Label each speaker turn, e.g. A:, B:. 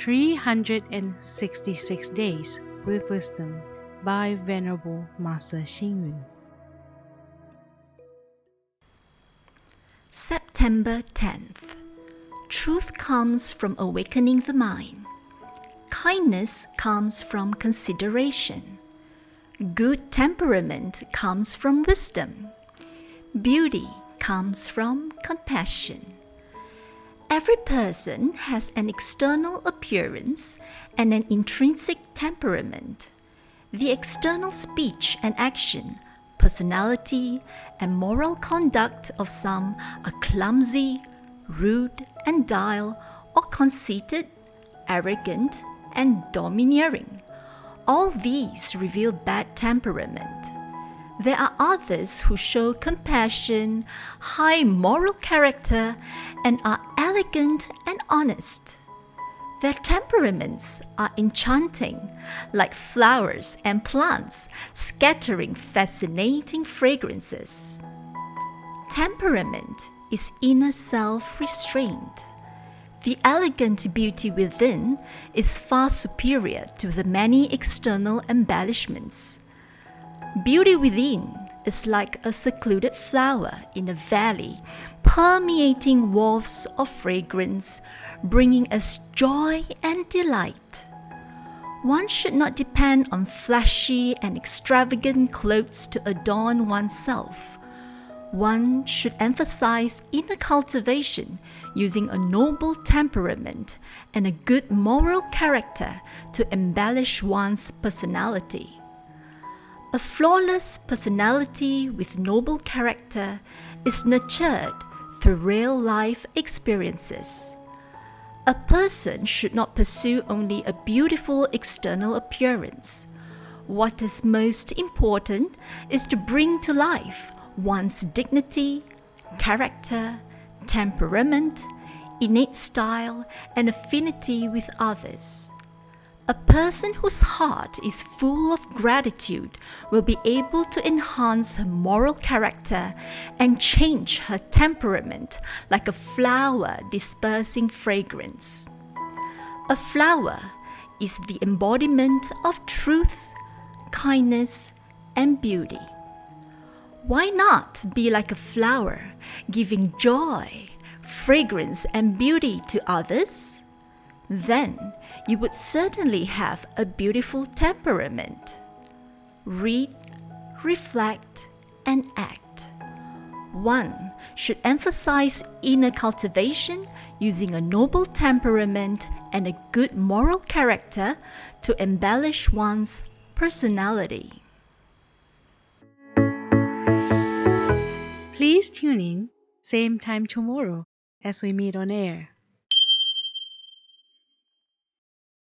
A: 366 Days with Wisdom by Venerable Master Xing Yun.
B: September 10th. Truth comes from awakening the mind. Kindness comes from consideration. Good temperament comes from wisdom. Beauty comes from compassion. Every person has an external appearance and an intrinsic temperament. The external speech and action, personality, and moral conduct of some are clumsy, rude, and dull, or conceited, arrogant, and domineering. All these reveal bad temperament. There are others who show compassion, high moral character, and are elegant and honest. Their temperaments are enchanting, like flowers and plants scattering fascinating fragrances. Temperament is inner self restraint. The elegant beauty within is far superior to the many external embellishments. Beauty within is like a secluded flower in a valley, permeating wafts of fragrance, bringing us joy and delight. One should not depend on flashy and extravagant clothes to adorn oneself. One should emphasize inner cultivation using a noble temperament and a good moral character to embellish one's personality. A flawless personality with noble character is nurtured through real life experiences. A person should not pursue only a beautiful external appearance. What is most important is to bring to life one's dignity, character, temperament, innate style, and affinity with others. A person whose heart is full of gratitude will be able to enhance her moral character and change her temperament like a flower dispersing fragrance. A flower is the embodiment of truth, kindness, and beauty. Why not be like a flower, giving joy, fragrance, and beauty to others? Then you would certainly have a beautiful temperament. Read, reflect, and act. One should emphasize inner cultivation using a noble temperament and a good moral character to embellish one's personality.
A: Please tune in, same time tomorrow as we meet on air.